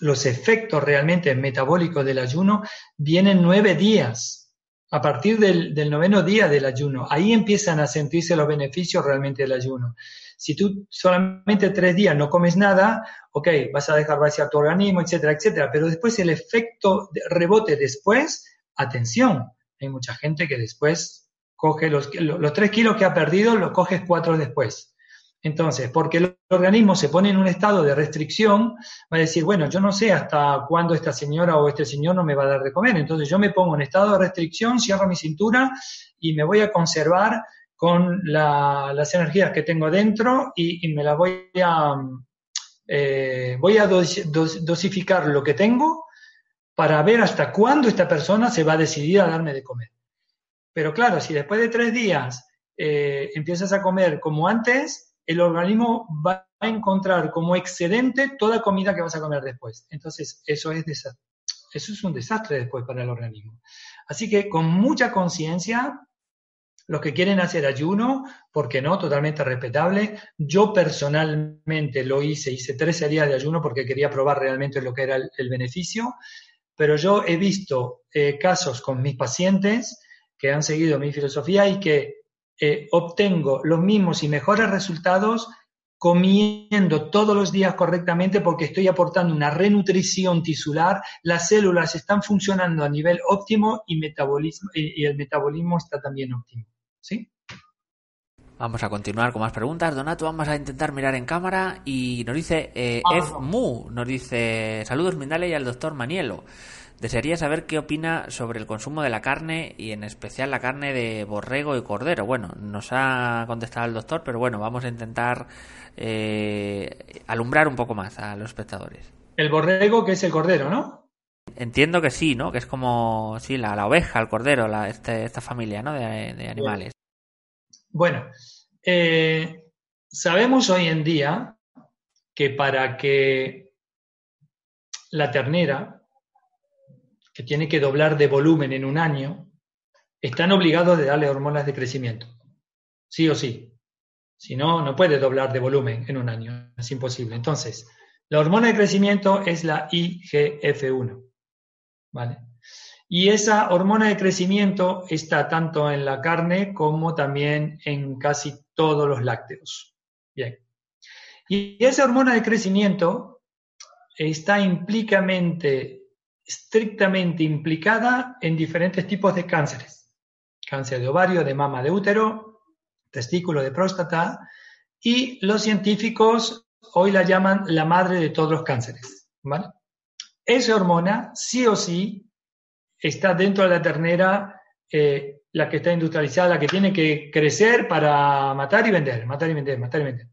los efectos realmente metabólicos del ayuno vienen nueve días. A partir del, noveno día del ayuno, ahí empiezan a sentirse los beneficios realmente del ayuno. Si tú solamente tres días no comes nada, ok, vas a dejar vaciar tu organismo, etcétera, etcétera. Pero después el efecto rebote después, atención, hay mucha gente que después coge los, los tres kilos que ha perdido, los coges cuatro después. Entonces, porque el organismo se pone en un estado de restricción, va a decir, bueno, yo no sé hasta cuándo esta señora o este señor no me va a dar de comer, entonces yo me pongo en estado de restricción, cierro mi cintura y me voy a conservar con las energías que tengo dentro y, me las voy a, eh, voy a dosificar lo que tengo para ver hasta cuándo esta persona se va a decidir a darme de comer. Pero claro, si después de tres días eh, empiezas a comer como antes, el organismo va a encontrar como excedente toda comida que vas a comer después. Entonces, eso es, eso es un desastre después para el organismo. Así que con mucha conciencia, los que quieren hacer ayuno, porque no? Totalmente respetable. Yo personalmente lo hice, hice 13 días de ayuno porque quería probar realmente lo que era el, beneficio, pero yo he visto eh, casos con mis pacientes que han seguido mi filosofía y que eh, obtengo los mismos y mejores resultados comiendo todos los días correctamente porque estoy aportando una renutrición tisular, las células están funcionando a nivel óptimo y, metabolismo, y, el metabolismo está también óptimo. ¿Sí? Vamos a continuar con más preguntas. Donato, vamos a intentar mirar en cámara y nos dice eh, Mu, nos dice saludos Mindale y al doctor Manielo. Desearía saber qué opina sobre el consumo de la carne y en especial la carne de borrego y cordero. Bueno, nos ha contestado el doctor, pero bueno, vamos a intentar eh, alumbrar un poco más a los espectadores. El borrego, que es el cordero, ¿no? Entiendo que sí, ¿no? Que es como, sí, la, oveja, el cordero, la, este, esta familia, ¿no? De, animales. Bueno, eh, sabemos hoy en día que para que la ternera que tiene que doblar de volumen en un año, están obligados de darle hormonas de crecimiento. Sí o sí. Si no, no puede doblar de volumen en un año. Es imposible. Entonces, la hormona de crecimiento es la IGF-1. ¿Vale? Y esa hormona de crecimiento está tanto en la carne como también en casi todos los lácteos. Bien. Y esa hormona de crecimiento está implícamente, estrictamente implicada en diferentes tipos de cánceres. Cáncer de ovario, de mama, de útero, testículo, de próstata, y los científicos hoy la llaman la madre de todos los cánceres. ¿vale? Esa hormona, sí o sí, está dentro de la ternera, eh, la que está industrializada, la que tiene que crecer para matar y vender, matar y vender, matar y vender.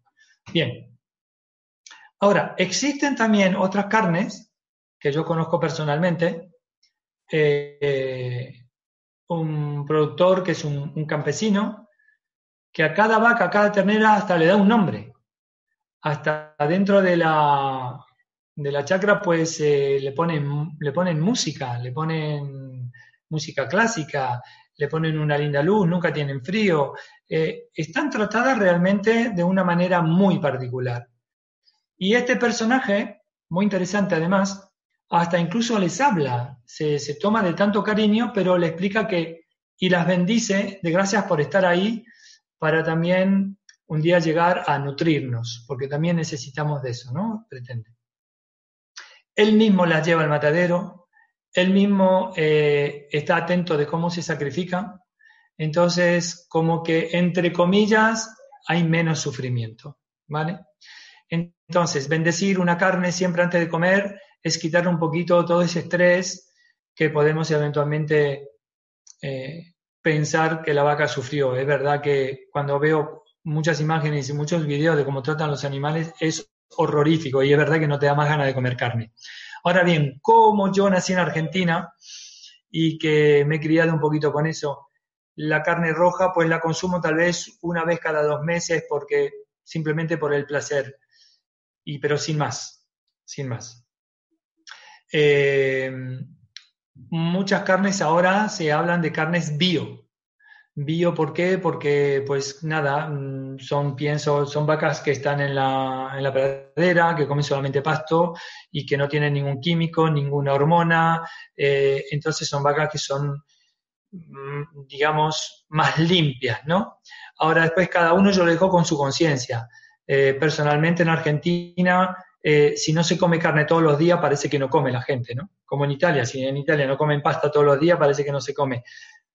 Bien. Ahora, existen también otras carnes que yo conozco personalmente. Eh, un productor que es un, campesino, que a cada vaca, a cada ternera hasta le da un nombre. Hasta dentro de la, de la chacra, pues eh, le, ponen, le ponen música, le ponen música clásica, le ponen una linda luz, nunca tienen frío. Eh, están tratadas realmente de una manera muy particular. Y este personaje, muy interesante además, hasta incluso les habla, se, se toma de tanto cariño, pero le explica que, y las bendice de gracias por estar ahí, para también un día llegar a nutrirnos, porque también necesitamos de eso, ¿no? Pretende. Él mismo las lleva al matadero, él mismo eh, está atento de cómo se sacrifica, entonces como que entre comillas hay menos sufrimiento, ¿vale? Entonces, bendecir una carne siempre antes de comer es quitar un poquito todo ese estrés que podemos eventualmente eh, pensar que la vaca sufrió. Es verdad que cuando veo muchas imágenes y muchos videos de cómo tratan los animales es horrorífico y es verdad que no te da más ganas de comer carne. Ahora bien, como yo nací en Argentina y que me he criado un poquito con eso, la carne roja pues la consumo tal vez una vez cada dos meses porque simplemente por el placer, y, pero sin más, sin más. Eh, muchas carnes ahora se hablan de carnes bio, Bio, ¿por qué? Porque, pues nada, mm, son, pienso, son vacas que están en la, en la pradera, que comen solamente pasto y que no tienen ningún químico, ninguna hormona. Eh, entonces son vacas que son, mm, digamos, más limpias, ¿no? Ahora después cada uno yo lo dejo con su conciencia. Eh, personalmente en Argentina, eh, si no se come carne todos los días, parece que no come la gente, ¿no? Como en Italia, si en Italia no comen pasta todos los días, parece que no se come.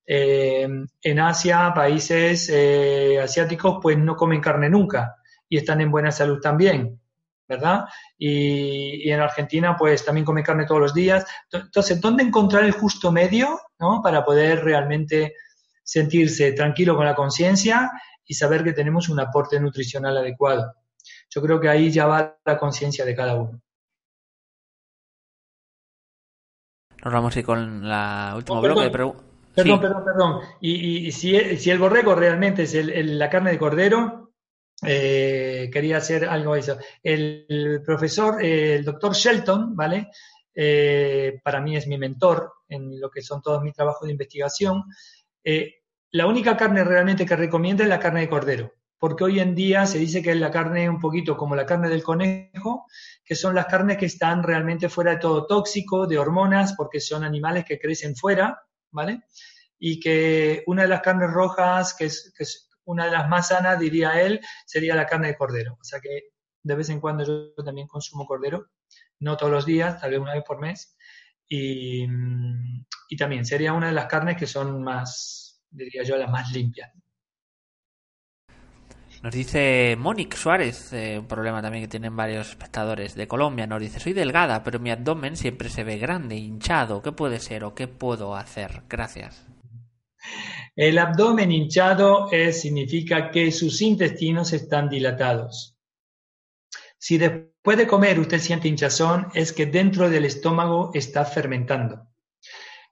Eh, en Asia, países eh, asiáticos, pues no comen carne nunca y están en buena salud también, ¿verdad? Y, en Argentina, pues también comen carne todos los días. Entonces, ¿dónde encontrar el justo medio ¿no? para poder realmente sentirse tranquilo con la conciencia y saber que tenemos un aporte nutricional adecuado? Yo creo que ahí ya va la conciencia de cada uno. Nos vamos a ir con la última bloque de preguntas. Perdón, perdón, perdón. Y, si, el borrego realmente es la carne de cordero, eh, quería hacer algo eso. El, profesor, eh, el doctor Shelton, ¿vale? Eh, para mí es mi mentor en lo que son todos mis trabajos de investigación. la única carne realmente que recomienda es la carne de cordero, porque hoy en día se dice que es la carne un poquito como la carne del conejo, que son las carnes que están realmente fuera de todo tóxico, de hormonas, porque son animales que crecen fuera, ¿vale? Y que una de las carnes rojas, que es, una de las más sanas, diría él, sería la carne de cordero. O sea que de vez en cuando yo también consumo cordero, no todos los días, tal vez una vez por mes. Y, también sería una de las carnes que son más, diría yo, las más limpias. Nos dice Mónica Suárez, eh, un problema también que tienen varios espectadores de Colombia. Nos dice, soy delgada, pero mi abdomen siempre se ve grande, hinchado. ¿Qué puede ser o qué puedo hacer? Gracias. El abdomen hinchado significa que sus intestinos están dilatados. Si después de comer usted siente hinchazón, es que dentro del estómago está fermentando.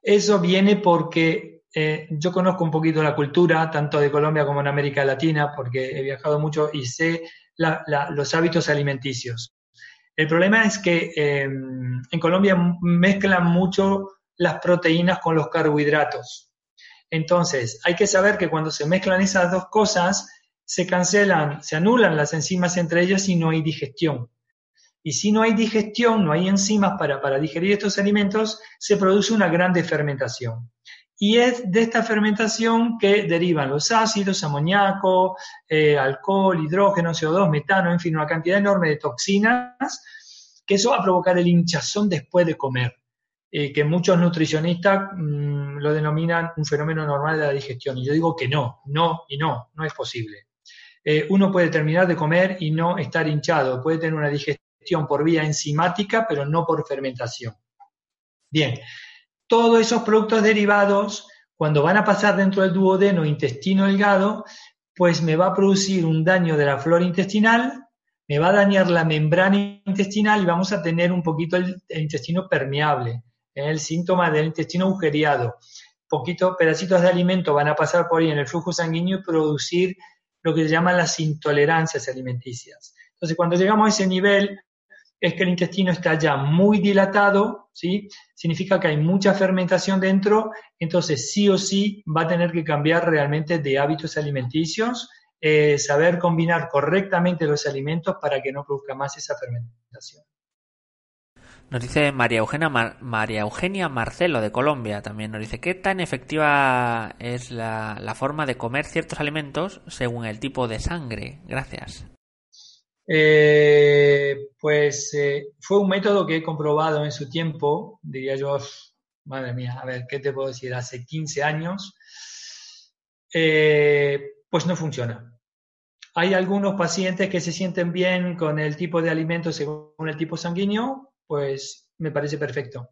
Eso viene porque eh, yo conozco un poquito la cultura, tanto de Colombia como en América Latina, porque he viajado mucho y sé los hábitos alimenticios. El problema es que em, en Colombia mezclan mucho las proteínas con los carbohidratos. Entonces, hay que saber que cuando se mezclan esas dos cosas, se cancelan, se anulan las enzimas entre ellas y no hay digestión. Y si no hay digestión, no hay enzimas para, para digerir estos alimentos, se produce una gran fermentación y es de esta fermentación que derivan los ácidos, amoníaco, eh, alcohol, hidrógeno, CO2, metano, en fin, una cantidad enorme de toxinas que eso va a provocar el hinchazón después de comer, eh, que muchos nutricionistas mm, lo denominan un fenómeno normal de la digestión. Y yo digo que no, no y no, no es posible. Eh, uno puede terminar de comer y no estar hinchado, puede tener una digestión por vía enzimática, pero no por fermentación. Bien, todos esos productos derivados, cuando van a pasar dentro del duodeno intestino delgado, pues me va a producir un daño de la flora intestinal, me va a dañar la membrana intestinal y vamos a tener un poquito el, intestino permeable, el síntoma del intestino agujereado. Poquitos pedacitos de alimento van a pasar por ahí en el flujo sanguíneo y producir lo que se llaman las intolerancias alimenticias. Entonces, cuando llegamos a ese nivel, es que el intestino está ya muy dilatado, ¿sí? Significa que hay mucha fermentación dentro, entonces sí o sí va a tener que cambiar realmente de hábitos alimenticios, eh, saber combinar correctamente los alimentos para que no produzca más esa fermentación. Nos dice María Eugenia, María Eugenia Marcelo de Colombia también nos dice qué tan efectiva es la, la forma de comer ciertos alimentos según el tipo de sangre. Gracias. Eh, pues eh, fue un método que he comprobado en su tiempo, diría yo, madre mía, a ver, ¿qué te puedo decir? Hace 15 años, eh, pues no funciona. Hay algunos pacientes que se sienten bien con el tipo de alimento según el tipo sanguíneo, pues me parece perfecto.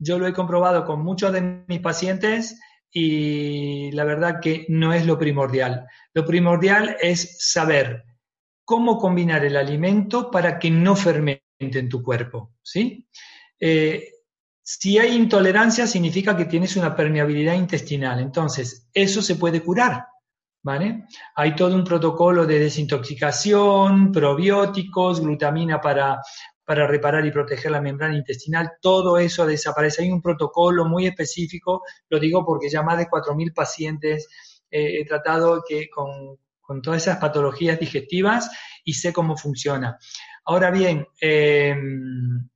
Yo lo he comprobado con muchos de mis pacientes y la verdad que no es lo primordial. Lo primordial es saber cómo combinar el alimento para que no fermente en tu cuerpo, ¿sí? Eh, si hay intolerancia significa que tienes una permeabilidad intestinal, entonces eso se puede curar, ¿vale? Hay todo un protocolo de desintoxicación, probióticos, glutamina para, para reparar y proteger la membrana intestinal, todo eso desaparece. Hay un protocolo muy específico, lo digo porque ya más de 4.000 pacientes eh, he tratado que con, con todas esas patologías digestivas y sé cómo funciona. Ahora bien, em,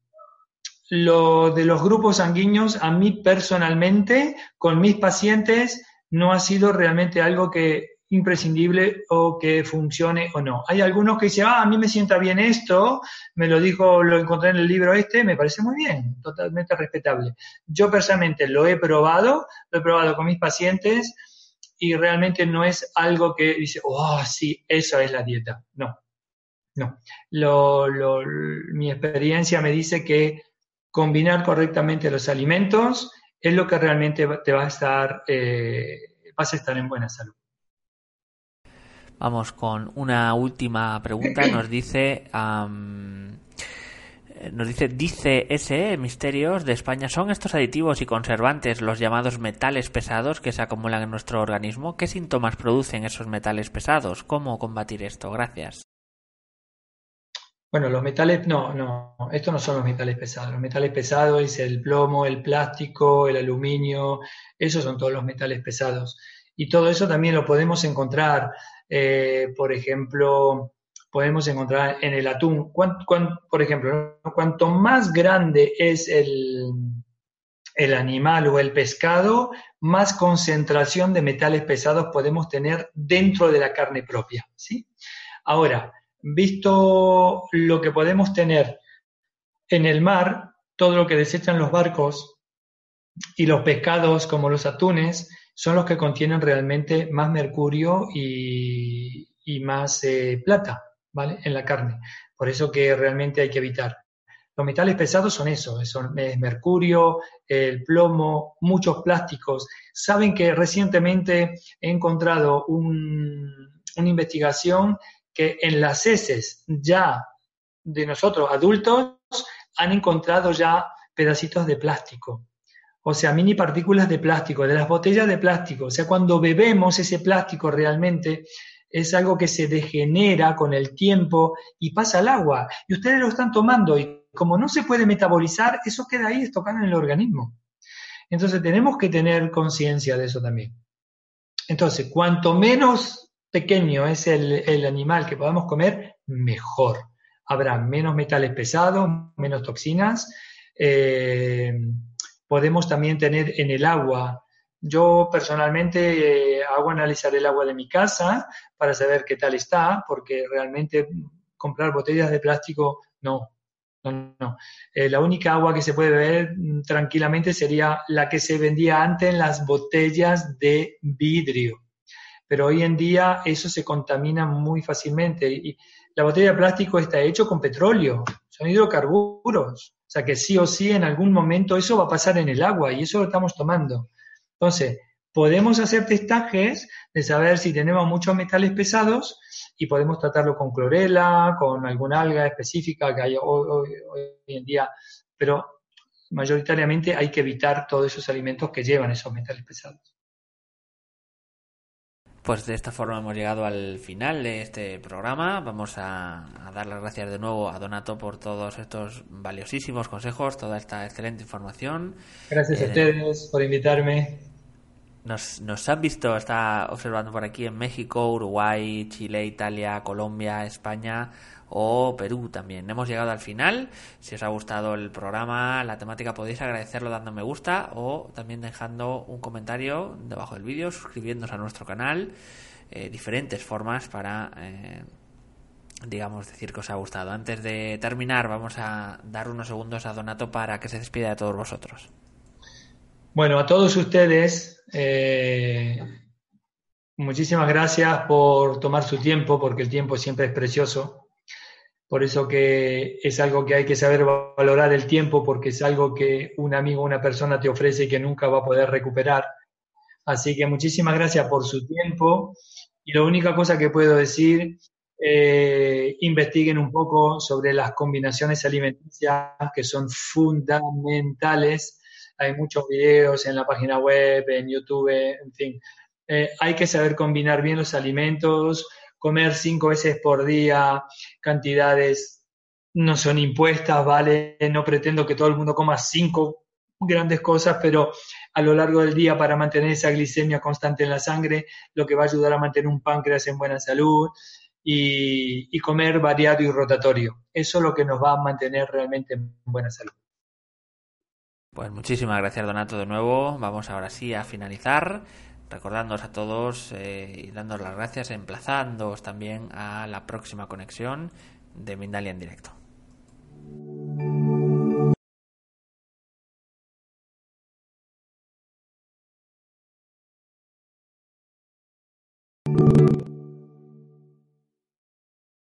lo de los grupos sanguíneos, a mí personalmente, con mis pacientes, no ha sido realmente algo que imprescindible o que funcione o no. Hay algunos que dicen, ah, a mí me sienta bien esto, me lo dijo, lo encontré en el libro este, me parece muy bien, totalmente respetable. Yo personalmente lo he probado, lo he probado con mis pacientes y realmente no es algo que dice, oh, sí, eso es la dieta. No, no. mi experiencia me dice que combinar correctamente los alimentos es lo que realmente te va a estar, eh, vas a estar en buena salud. Vamos con una última pregunta. Nos dice nos dice, dice ese Misterios de España, ¿son estos aditivos y conservantes los llamados metales pesados que se acumulan en nuestro organismo? ¿Qué síntomas producen esos metales pesados? ¿Cómo combatir esto? Gracias. Bueno, los metales, no, no, estos no son los metales pesados. Los metales pesados es el plomo, el plástico, el aluminio, esos son todos los metales pesados. Y todo eso también lo podemos encontrar, eh, por ejemplo, podemos encontrar en el atún. por ejemplo, cuanto más grande es el, el animal o el pescado, más concentración de metales pesados podemos tener dentro de la carne propia. ¿sí? Ahora, visto lo que podemos tener en el mar, todo lo que desechan los barcos y los pescados como los atunes son los que contienen realmente más mercurio y, más eh, plata. En la carne. Por eso que realmente hay que evitar. Los metales pesados son eso, son es mercurio, el plomo, muchos plásticos. Saben que recientemente he encontrado una investigación que en las heces ya de nosotros adultos han encontrado ya pedacitos de plástico. O sea, mini partículas de plástico, de las botellas de plástico. O sea, cuando bebemos ese plástico realmente es algo que se degenera con el tiempo y pasa al agua. Y ustedes lo están tomando y como no se puede metabolizar, eso queda ahí estocado en el organismo. Entonces tenemos que tener conciencia de eso también. Entonces, cuanto menos pequeño es el, animal que podamos comer, mejor. Habrá menos metales pesados, menos toxinas. Eh, podemos también tener en el agua yo personalmente eh, hago analizar el agua de mi casa para saber qué tal está, porque realmente comprar botellas de plástico no, no, no. Eh, la única agua que se puede beber tranquilamente sería la que se vendía antes en las botellas de vidrio. Pero hoy en día eso se contamina muy fácilmente. Y la botella de plástico está hecho con petróleo, son hidrocarburos. O sea que sí o sí en algún momento eso va a pasar en el agua y eso lo estamos tomando. Entonces, podemos hacer testajes de saber si tenemos muchos metales pesados y podemos tratarlo con clorela, con alguna alga específica que hay hoy, en día, pero mayoritariamente hay que evitar todos esos alimentos que llevan esos metales pesados. Pues de esta forma hemos llegado al final de este programa. Vamos a, dar las gracias de nuevo a Donato por todos estos valiosísimos consejos, toda esta excelente información. Gracias a eh, ustedes por invitarme. Nos, nos han visto, está observando por aquí en México, Uruguay, Chile, Italia, Colombia, España o Perú también. Hemos llegado al final. Si os ha gustado el programa, la temática, podéis agradecerlo dando me gusta o también dejando un comentario debajo del vídeo, suscribiéndose a nuestro canal. Eh, diferentes formas para, eh, digamos, decir que os ha gustado. Antes de terminar, vamos a dar unos segundos a Donato para que se despida de todos vosotros. Bueno, a todos ustedes, eh, muchísimas gracias por tomar su tiempo, porque el tiempo siempre es precioso. Por eso que es algo que hay que saber valorar el tiempo, porque es algo que un amigo una persona te ofrece y que nunca va a poder recuperar. Así que muchísimas gracias por su tiempo. Y la única cosa que puedo decir, eh, investiguen un poco sobre las combinaciones alimenticias que son fundamentales hay muchos videos en la página web, en YouTube, en fin. Eh, hay que saber combinar bien los alimentos, comer cinco veces por día, cantidades no son impuestas, ¿vale? No pretendo que todo el mundo coma cinco grandes cosas, pero a lo largo del día para mantener esa glicemia constante en la sangre, lo que va a ayudar a mantener un páncreas en buena salud y comer variado y rotatorio. Eso es lo que nos va a mantener realmente en buena salud. Pues muchísimas gracias Donato de nuevo. Vamos ahora sí a finalizar recordándoos a todos eh, y dándoos las gracias, emplazándoos también a la próxima conexión de Mindalia en directo.